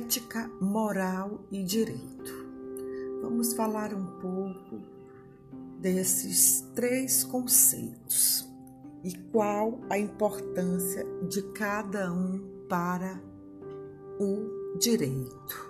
ética, moral e direito. Vamos falar um pouco desses três conceitos e qual a importância de cada um para o direito.